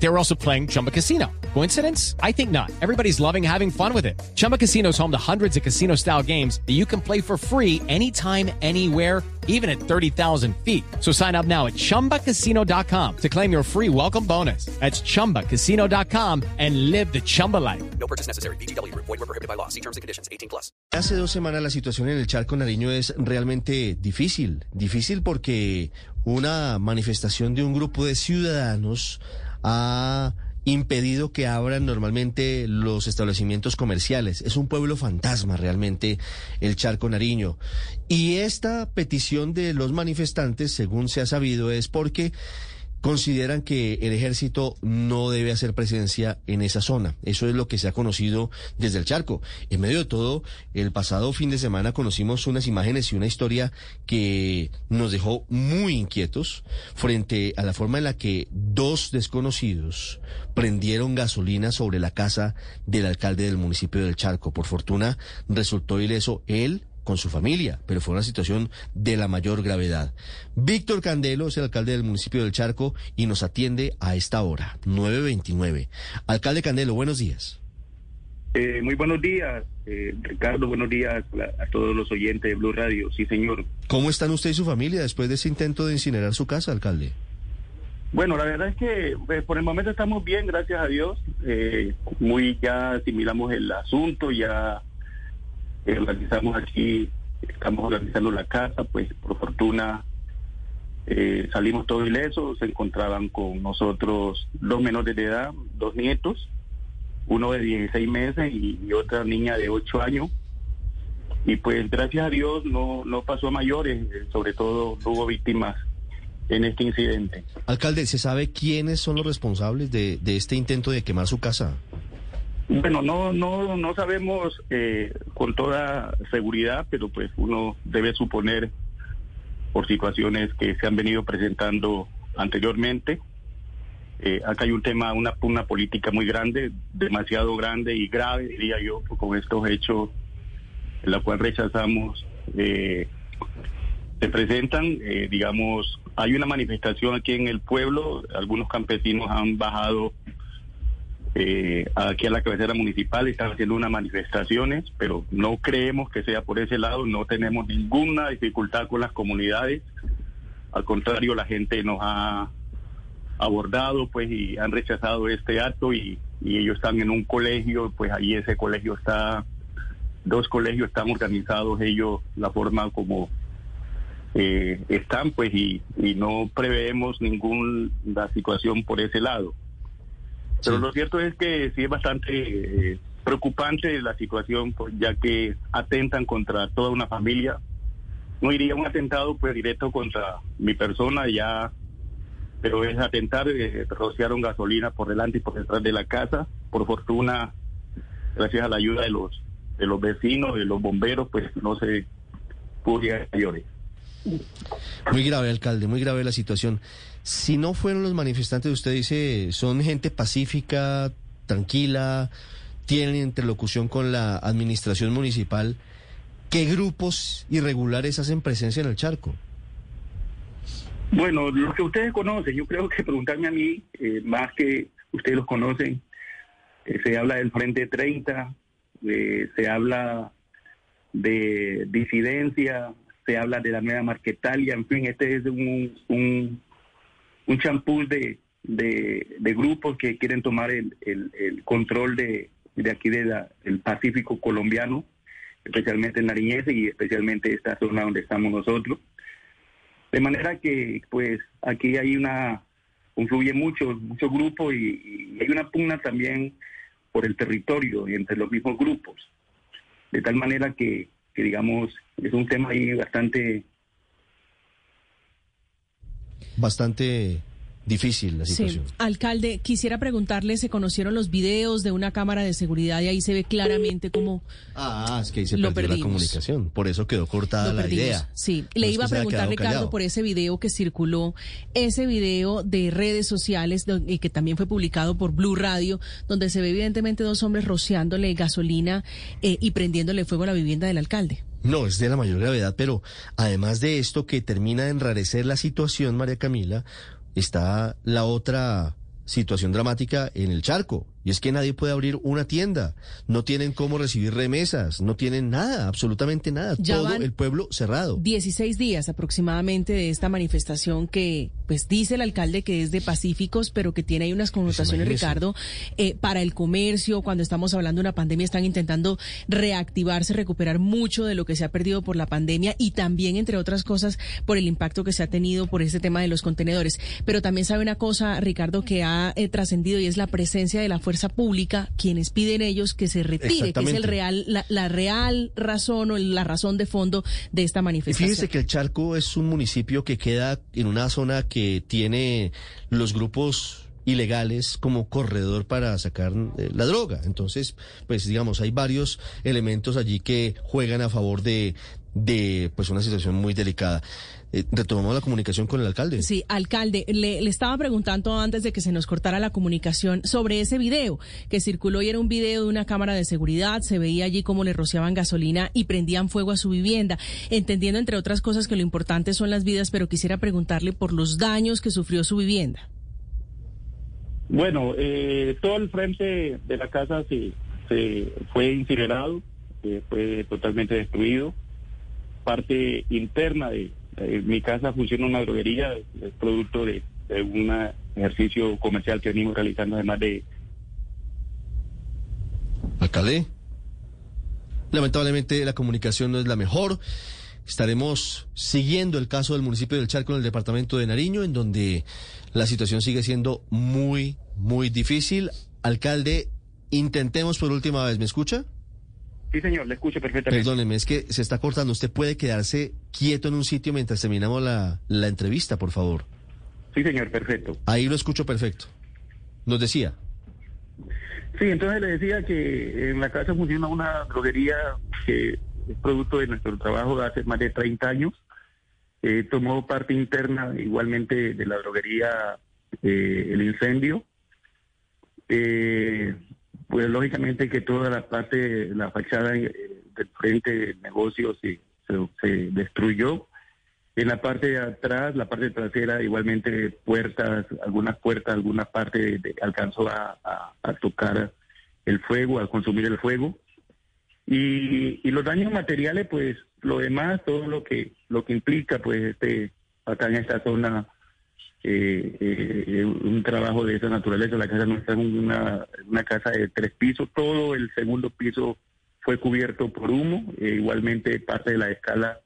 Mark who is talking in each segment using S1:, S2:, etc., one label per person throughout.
S1: They were also playing Chumba Casino. Coincidence? I think not. Everybody's loving having fun with it. Chumba Casino is home to hundreds of casino style games that you can play for free anytime, anywhere, even at 30,000 feet. So sign up now at chumbacasino.com to claim your free welcome bonus. That's chumbacasino.com and live the Chumba life.
S2: No purchase necessary. BGW. Void were prohibited by law. See terms and conditions. 18 plus.
S3: Hace dos semanas la situación en el Charco Nariño es realmente difícil. Difícil porque una manifestación de un grupo de ciudadanos ha impedido que abran normalmente los establecimientos comerciales. Es un pueblo fantasma realmente el Charco Nariño. Y esta petición de los manifestantes, según se ha sabido, es porque consideran que el ejército no debe hacer presencia en esa zona. Eso es lo que se ha conocido desde el charco. En medio de todo, el pasado fin de semana conocimos unas imágenes y una historia que nos dejó muy inquietos frente a la forma en la que dos desconocidos prendieron gasolina sobre la casa del alcalde del municipio del Charco. Por fortuna resultó ileso él con su familia, pero fue una situación de la mayor gravedad. Víctor Candelo es el alcalde del municipio del Charco y nos atiende a esta hora, 9.29. Alcalde Candelo, buenos días.
S4: Eh, muy buenos días, eh, Ricardo, buenos días a, a todos los oyentes de Blue Radio. Sí, señor.
S3: ¿Cómo están usted y su familia después de ese intento de incinerar su casa, alcalde?
S4: Bueno, la verdad es que pues, por el momento estamos bien, gracias a Dios. Eh, muy ya asimilamos el asunto, ya organizamos aquí, estamos organizando la casa, pues por fortuna eh, salimos todos ilesos, se encontraban con nosotros dos menores de edad, dos nietos, uno de 16 meses y, otra niña de 8 años. Y pues gracias a Dios no, no pasó a mayores, eh, sobre todo no hubo víctimas en este incidente.
S3: Alcalde, ¿se sabe quiénes son los responsables de este intento de quemar su casa?
S4: Bueno, no, no, no sabemos eh, con toda seguridad, pero pues uno debe suponer por situaciones que se han venido presentando anteriormente. Eh, acá hay un tema, una, política muy grande, demasiado grande y grave, diría yo, con estos hechos en la cual rechazamos. Eh, se presentan, eh, digamos, hay una manifestación aquí en el pueblo, algunos campesinos han bajado eh, aquí a la cabecera municipal, están haciendo unas manifestaciones, pero no creemos que sea por ese lado, no tenemos ninguna dificultad con las comunidades, al contrario, la gente nos ha abordado pues y han rechazado este acto y, ellos están en un colegio, pues ahí ese colegio está, dos colegios están organizados ellos, la forma como eh, están pues y, y no preveemos ninguna situación por ese lado. Pero
S3: Sí.
S4: lo cierto es que sí es bastante eh, preocupante la situación, pues, ya que atentan contra toda una familia. No iría un atentado pues directo contra mi persona ya, pero es atentar, eh, rociaron gasolina por delante y por detrás de la casa. Por fortuna, gracias a la ayuda de los de los vecinos, de los bomberos, pues no se a mayores.
S3: Muy grave, alcalde, muy grave la situación. Si no fueron los manifestantes, usted dice, son gente pacífica, tranquila, tienen interlocución con la administración municipal. ¿Qué grupos irregulares hacen presencia en el charco?
S4: Bueno, los que ustedes conocen, yo creo que preguntarme a mí, eh, más que ustedes los conocen, eh, se habla del Frente 30, eh, se habla de disidencia, se habla de la nueva Marquetalia, en fin, este es un un, un champú de, de, de grupos que quieren tomar el, el, control de, de aquí de del Pacífico colombiano, especialmente en Nariñez y especialmente esta zona donde estamos nosotros. De manera que, pues, aquí hay una, confluye mucho, muchos grupos y, y hay una pugna también por el territorio y entre los mismos grupos. De tal manera que, que, digamos, es un tema ahí bastante,
S3: Bastante difícil la situación.
S5: Sí. Alcalde, quisiera preguntarle, ¿se conocieron los videos de una cámara de seguridad y ahí se ve claramente cómo
S3: Ah, es que ahí se
S5: Lo
S3: perdió la
S5: perdimos.
S3: comunicación, por eso quedó cortada
S5: lo
S3: la
S5: perdimos?
S3: idea.
S5: Sí,
S3: No
S5: le iba a preguntar, Ricardo,
S3: callado.
S5: por ese video que circuló, ese video de redes sociales y que también fue publicado por Blue Radio, donde se ve evidentemente dos hombres rociándole gasolina eh, y prendiéndole fuego a la vivienda del alcalde.
S3: No, es de la mayor gravedad, pero además de esto que termina de enrarecer la situación, María Camila, está la otra situación dramática en el charco. Y es que nadie puede abrir una tienda, no tienen cómo recibir remesas, no tienen nada, absolutamente nada.
S5: Ya
S3: Todo el pueblo cerrado.
S5: 16 días aproximadamente de esta manifestación que, pues dice el alcalde que es de pacíficos, pero que tiene ahí unas connotaciones,
S3: imagínese.
S5: Ricardo, eh, para el comercio, cuando estamos hablando de una pandemia, están intentando reactivarse, recuperar mucho de lo que se ha perdido por la pandemia y también, entre otras cosas, por el impacto que se ha tenido por este tema de los contenedores. Pero también sabe una cosa, Ricardo, que ha eh, trascendido y es la presencia de la fuerza pública, quienes piden ellos que se retire, que es el real, la, la real razón o la razón de fondo de esta
S3: Y
S5: manifestación.
S3: fíjese que el Charco es un municipio que queda en una zona que tiene los grupos ilegales como corredor para sacar eh, la droga. Entonces, pues digamos, hay varios elementos allí que juegan a favor de, de pues una situación muy delicada. Eh, retomamos la comunicación con el alcalde.
S5: Sí, alcalde, le, le estaba preguntando antes de que se nos cortara la comunicación sobre ese video que circuló y era un video de una cámara de seguridad, se veía allí cómo le rociaban gasolina y prendían fuego a su vivienda, entendiendo entre otras cosas que lo importante son las vidas, pero quisiera preguntarle por los daños que sufrió su vivienda.
S4: Bueno, eh, todo el frente de la casa se, se fue incinerado, eh, fue totalmente destruido. Parte interna de, de mi casa funciona una droguería, es producto de un ejercicio comercial que venimos realizando además de
S3: Alcalde. Lamentablemente la comunicación no es la mejor. Estaremos siguiendo el caso del municipio del Charco en el departamento de Nariño, en donde la situación sigue siendo muy, muy difícil. Alcalde, intentemos por última vez, ¿me escucha?
S4: Sí, señor, le escucho perfectamente.
S3: Perdóneme, es que se está cortando. Usted puede quedarse quieto en un sitio mientras terminamos la, la entrevista, por favor.
S4: Sí, señor, perfecto.
S3: Ahí lo escucho perfecto. Nos decía.
S4: Sí, entonces le decía que en la casa funciona una droguería que es producto de nuestro trabajo de hace más de 30 años. Eh, tomó parte interna igualmente de la droguería eh, el incendio. Eh, pues lógicamente que toda la parte, la fachada eh, del frente del negocio se, destruyó. En la parte de atrás, la parte trasera, igualmente puertas, algunas puertas, alguna parte de- alcanzó a, a- a tocar el fuego, a consumir el fuego. Y, y los daños materiales, pues lo demás, todo lo que lo que implica, pues este acá en esta zona eh, eh, un trabajo de esa naturaleza. La casa nuestra es una, una casa de tres pisos, todo el segundo piso fue cubierto por humo, eh, igualmente parte de la escala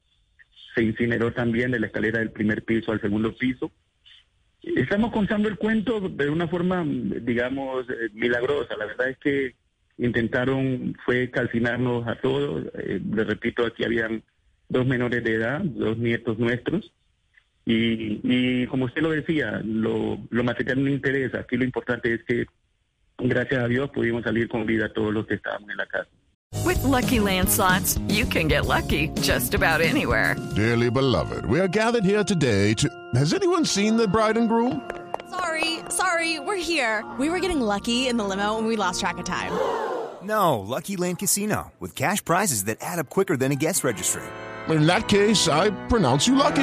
S4: se incineró también de la escalera del primer piso al segundo piso. Estamos contando el cuento de una forma, digamos, eh, milagrosa. La verdad es que intentaron, fue calcinarnos a todos. Le repito, aquí habían dos menores de edad, dos nietos nuestros. Y, y como usted lo decía, lo, lo material no interesa. Aquí lo importante es que, gracias a Dios, pudimos salir con vida todos los que estábamos en la casa.
S6: With Lucky Land slots, you can get lucky just about anywhere.
S7: Dearly beloved, we are gathered here today to. Has anyone seen the bride and groom?
S8: Sorry, sorry, we're here. We were getting lucky in the limo and we lost track of time.
S9: No, Lucky Land Casino, with cash prizes that add up quicker than a guest registry.
S7: In that case, I pronounce you lucky.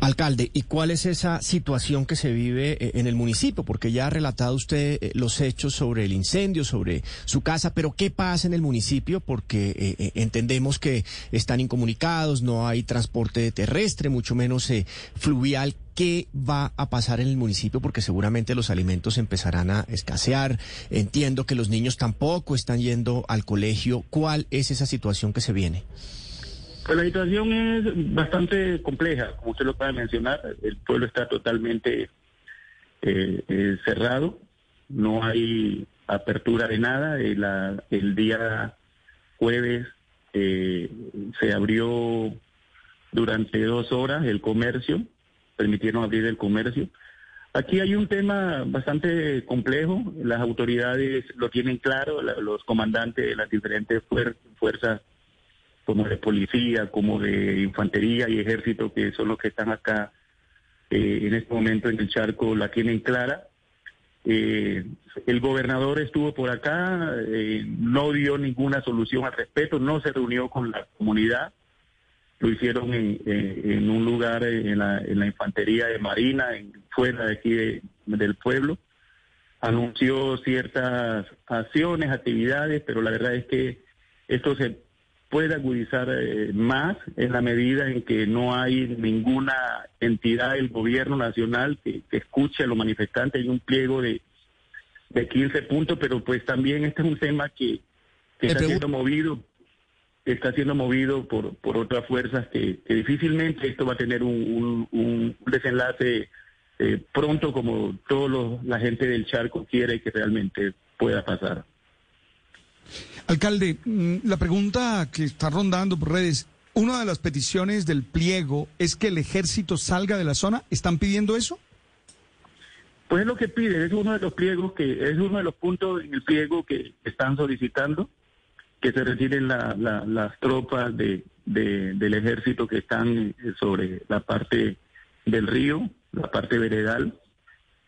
S10: Alcalde, ¿y cuál es esa situación que se vive eh, en el municipio? Porque ya ha relatado usted eh, los hechos sobre el incendio, sobre su casa, pero ¿qué pasa en el municipio? Porque eh, eh, entendemos que están incomunicados, no hay transporte terrestre, mucho menos fluvial. ¿Qué va a pasar en el municipio? Porque seguramente los alimentos empezarán a escasear. Entiendo que los niños tampoco están yendo al colegio. ¿Cuál es esa situación que se viene?
S4: Pues la situación es bastante compleja, como usted lo puede mencionar. El pueblo está totalmente eh, eh, cerrado. No hay apertura de nada. Eh, la- el día jueves eh, se abrió durante dos horas el comercio, permitieron abrir el comercio. Aquí hay un tema bastante complejo, las autoridades lo tienen claro, la- los comandantes de las diferentes fuer- fuerzas, como de policía, como de infantería y ejército, que son los que están acá eh, en este momento en el charco, la tienen clara. Eh, el gobernador estuvo por acá, eh, no dio ninguna solución al respecto, no se reunió con la comunidad, lo hicieron en, en un lugar en la, en la infantería de Marina, fuera de aquí de- del pueblo. Anunció ciertas acciones, actividades, pero la verdad es que esto se puede agudizar eh, más en la medida en que no hay ninguna entidad del gobierno nacional que, que escuche a los manifestantes. Hay un pliego de, de 15 puntos, pero pues también este es un tema que, está siendo movido está siendo movido por, por otras fuerzas que, que difícilmente esto va a tener un, un- un desenlace eh, pronto como todos los, la gente del charco quiere que realmente pueda pasar.
S11: Alcalde, mm, la pregunta que está rondando por redes, una de las peticiones del pliego es que el ejército salga de la zona. ¿Están pidiendo eso?
S4: Pues es lo que pide, es uno de los pliegos que es uno de los puntos en el pliego que están solicitando que se retiren la- la- las tropas de, de- del ejército que están eh, sobre la parte del río, la parte veredal.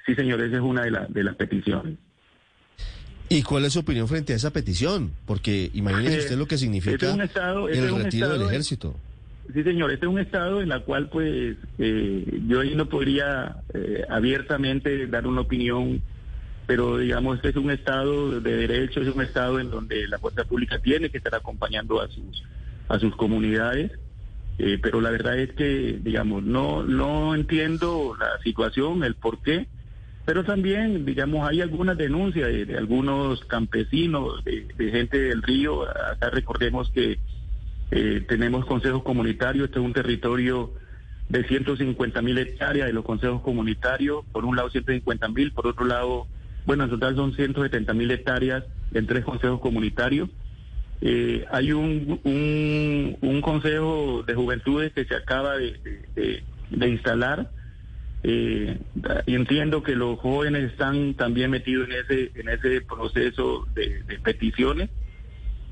S4: Sí, señor, esa es una de, la- de las peticiones.
S3: ¿Y cuál es su opinión frente a esa petición? Porque imagínese
S4: Eh,
S3: usted lo que
S4: este
S3: significa
S4: es un estado- este
S3: el
S4: es un
S3: retiro del ejército.
S4: Sí, señor, este es un estado en la cual, pues, eh, yo ahí no podría eh, abiertamente dar una opinión, pero digamos, este es un estado de derecho, es un estado en donde la fuerza pública tiene que estar acompañando a sus a sus comunidades, eh, pero la verdad es que, digamos, no no entiendo la situación, el por qué, pero también, digamos, hay algunas denuncias de, algunos campesinos, de, de gente del río, acá recordemos que eh, tenemos consejos comunitarios, este es un territorio de 150 mil hectáreas de los consejos comunitarios, por un lado 150 mil, por otro lado, bueno, en total son 170 mil hectáreas en tres consejos comunitarios. Eh, hay un, un, un consejo de juventudes que se acaba de- de instalar. Eh, y entiendo que los jóvenes están también metidos en ese en ese proceso de, de peticiones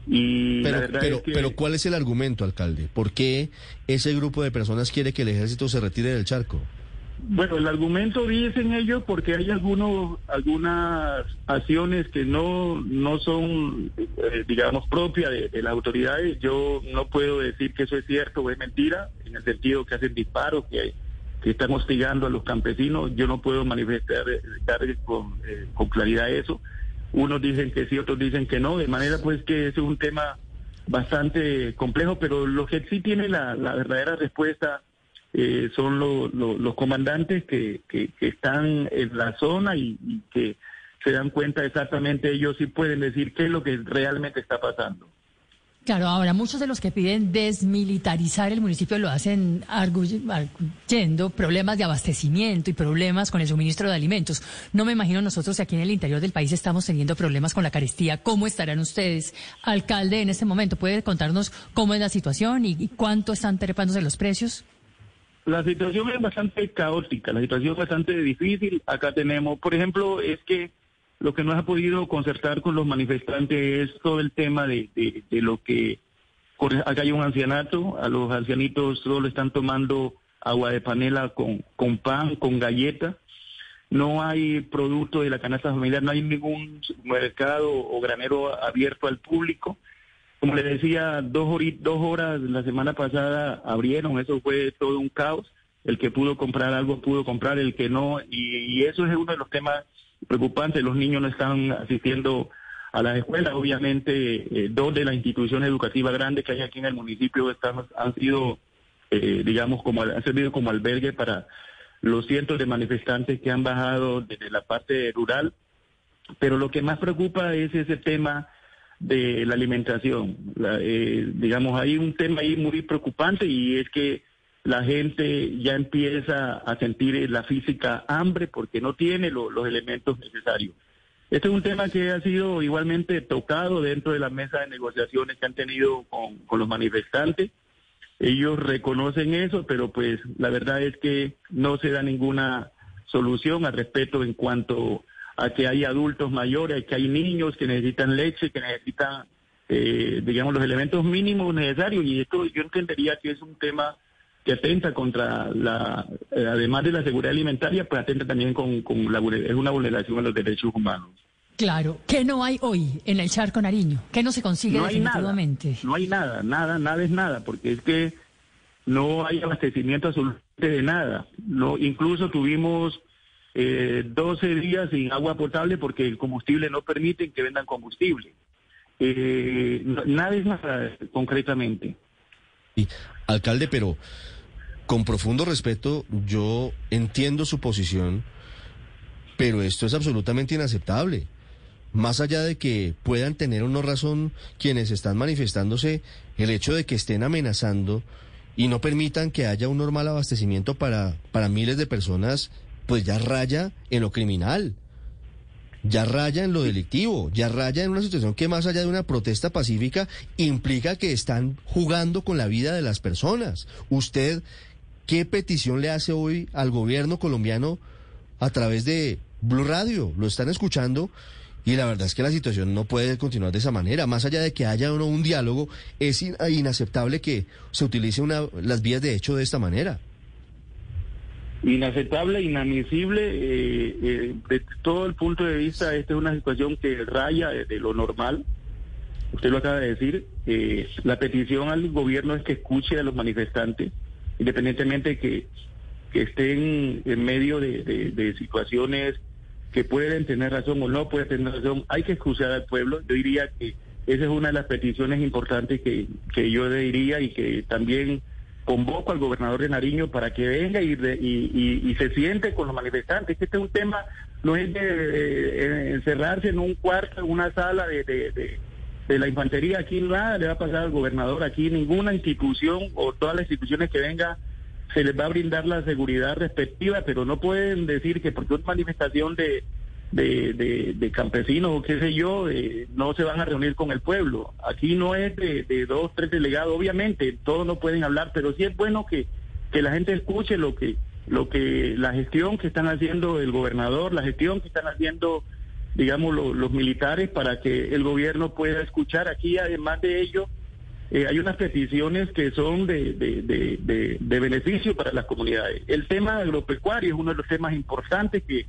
S4: y la
S3: Pero,
S4: verdad
S3: pero,
S4: es que
S3: pero ¿cuál es el argumento, alcalde? ¿Por qué ese grupo de personas quiere que el ejército se retire del charco?
S4: Bueno, el argumento dicen ellos porque hay algunos algunas acciones que no no son, eh, digamos, propias de, de las autoridades. Yo no puedo decir que eso es cierto o es mentira, en el sentido que hacen disparos, que, que están hostigando a los campesinos. Yo no puedo manifestar eh, con, eh, con claridad eso. Unos dicen que sí, otros dicen que no, de manera pues que es un tema bastante complejo, pero lo que sí tiene la, la verdadera respuesta eh, son lo- lo- los comandantes que, que, que están en la zona y, y que se dan cuenta exactamente, ellos sí pueden decir qué es lo que realmente está pasando.
S12: Claro, ahora muchos de los que piden desmilitarizar el municipio lo hacen argu- arguyendo problemas de abastecimiento y problemas con el suministro de alimentos. No me imagino nosotros si aquí en el interior del país estamos teniendo problemas con la carestía. ¿Cómo estarán ustedes, alcalde, en este momento? ¿Puede contarnos cómo es la situación y cuánto están trepándose los precios?
S4: La situación es bastante caótica, la situación es bastante difícil. Acá tenemos, por ejemplo, es que lo que no ha podido concertar con los manifestantes es todo el tema de, de- lo que... Acá hay un ancianato, a los ancianitos solo están tomando agua de panela con, con pan, con galleta. No hay producto de la canasta familiar, no hay ningún mercado o granero abierto al público. Como les decía, dos, hori- dos horas la semana pasada abrieron, eso fue todo un caos. El que pudo comprar algo pudo comprar, el que no, y eso es uno de los temas preocupantes. Los niños no están asistiendo a las escuelas. Obviamente, eh, dos de las instituciones educativas grandes que hay aquí en el municipio están, han sido, eh, digamos, como han servido como albergue para los cientos de manifestantes que han bajado desde la parte rural. Pero lo que más preocupa es ese tema de la alimentación. La, eh, digamos, hay un tema ahí muy preocupante y es que la gente ya empieza a sentir la física hambre porque no tiene lo- los elementos necesarios. Este es un tema que ha sido igualmente tocado dentro de la mesa de negociaciones que han tenido con, con los manifestantes. Ellos reconocen eso, pero pues la verdad es que no se da ninguna solución al respecto en cuanto a que hay adultos mayores, que hay niños que necesitan leche, que necesitan, eh, digamos, los elementos mínimos necesarios. Y esto yo entendería que es un tema que atenta contra la, eh, además de la seguridad alimentaria, pues atenta también con, con la, es una vulneración a los derechos humanos.
S12: Claro. ¿Qué no hay hoy en el Charco Nariño? ¿Qué no se consigue
S4: no hay
S12: definitivamente?
S4: Nada, no hay nada, nada, nada es nada, porque es que no hay abastecimiento absolutamente de nada. No, incluso tuvimos eh, 12 días sin agua potable porque el combustible no permite que vendan combustible. Eh, nada es nada concretamente.
S3: Alcalde, pero con profundo respeto, yo entiendo su posición, pero esto es absolutamente inaceptable. Más allá de que puedan tener una razón quienes están manifestándose, el hecho de que estén amenazando y no permitan que haya un normal abastecimiento para, para miles de personas, pues ya raya en lo criminal, ya raya en lo delictivo, ya raya en una situación que más allá de una protesta pacífica implica que están jugando con la vida de las personas. ¿Usted qué petición le hace hoy al gobierno colombiano a través de Blue Radio? Lo están escuchando y la verdad es que la situación no puede continuar de esa manera. Más allá de que haya o no un diálogo, es inaceptable que se utilice una, las vías de hecho de esta manera.
S4: Inaceptable, inadmisible, eh, eh, de todo el punto de vista, esta es una situación que raya de, lo normal. Usted lo acaba de decir. Eh, la petición al gobierno es que escuche a los manifestantes, independientemente de que, estén en medio de, de, de situaciones que pueden tener razón o no pueden tener razón, hay que escuchar al pueblo. Yo diría que esa es una de las peticiones importantes que, que yo diría y que también convoco al gobernador de Nariño para que venga y, y, se siente con los manifestantes. Este es un tema, no es de, encerrarse en un cuarto, en una sala de, de, de, la infantería. Aquí nada le va a pasar al gobernador. Aquí ninguna institución o todas las instituciones que venga se les va a brindar la seguridad respectiva, pero no pueden decir que porque una manifestación de, de, de, campesinos o qué sé yo, no se van a reunir con el pueblo. Aquí no es de, de, dos, tres delegados, obviamente, todos no pueden hablar, pero sí es bueno que, que la gente escuche lo que, lo que, la gestión que están haciendo el gobernador, la gestión que están haciendo, digamos, los militares para que el gobierno pueda escuchar. Aquí, además de ello, eh, hay unas peticiones que son de, de, de, de, beneficio para las comunidades. El tema agropecuario es uno de los temas importantes que,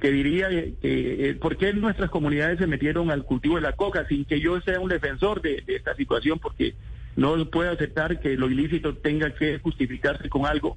S4: que diría que eh, por qué nuestras comunidades se metieron al cultivo de la coca sin que yo sea un defensor de, esta situación, porque no puedo aceptar que lo ilícito tenga que justificarse con algo.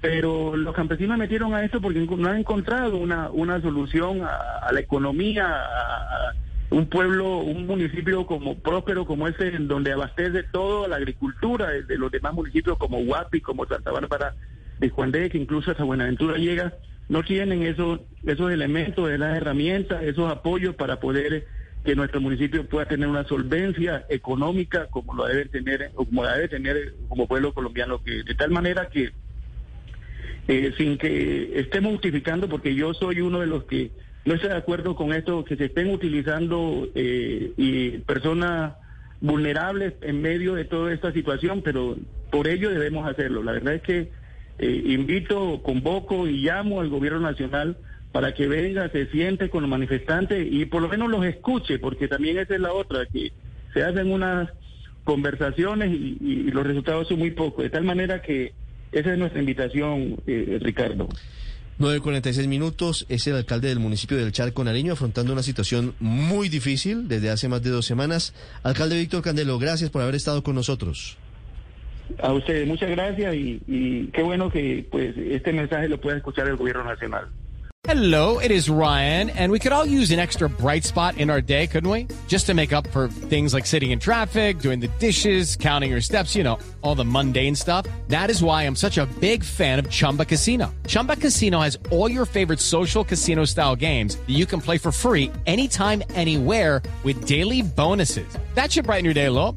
S4: Pero los campesinos metieron a esto porque no han encontrado una, una solución a, la economía, a un pueblo, un municipio como próspero como ese, en donde abastece todo la agricultura de, los demás municipios como Huapi, como Santa Bárbara de Juan de, que incluso hasta Buenaventura llega, no tienen esos, esos elementos, esas herramientas, esos apoyos para poder que nuestro municipio pueda tener una solvencia económica como lo debe tener, o como la debe tener como pueblo colombiano, que de tal manera que eh, sin que estemos justificando, porque yo soy uno de los que no estoy de acuerdo con esto, que se estén utilizando eh, y personas vulnerables en medio de toda esta situación, pero por ello debemos hacerlo. La verdad es que eh, invito, convoco y llamo al gobierno nacional para que venga, se siente con los manifestantes y por lo menos los escuche, porque también esa es la otra, que se hacen unas conversaciones y, los resultados son muy pocos, de tal manera que esa es nuestra invitación, eh, Ricardo.
S3: 9.46 minutos, es el alcalde del municipio del Charco Nariño afrontando una situación muy difícil desde hace más de dos semanas. Alcalde Víctor Candelo, gracias por haber estado con nosotros.
S4: A ustedes, muchas gracias y, y qué bueno que pues este mensaje lo pueda escuchar el gobierno nacional.
S1: Hello, it is Ryan, and we could all use an extra bright spot in our day, couldn't we? Just to make up for things like sitting in traffic, doing the dishes, counting your steps, you know, all the mundane stuff. That is why I'm such a big fan of Chumba Casino. Chumba Casino has all your favorite social casino style games that you can play for free anytime, anywhere with daily bonuses. That should brighten your day a little.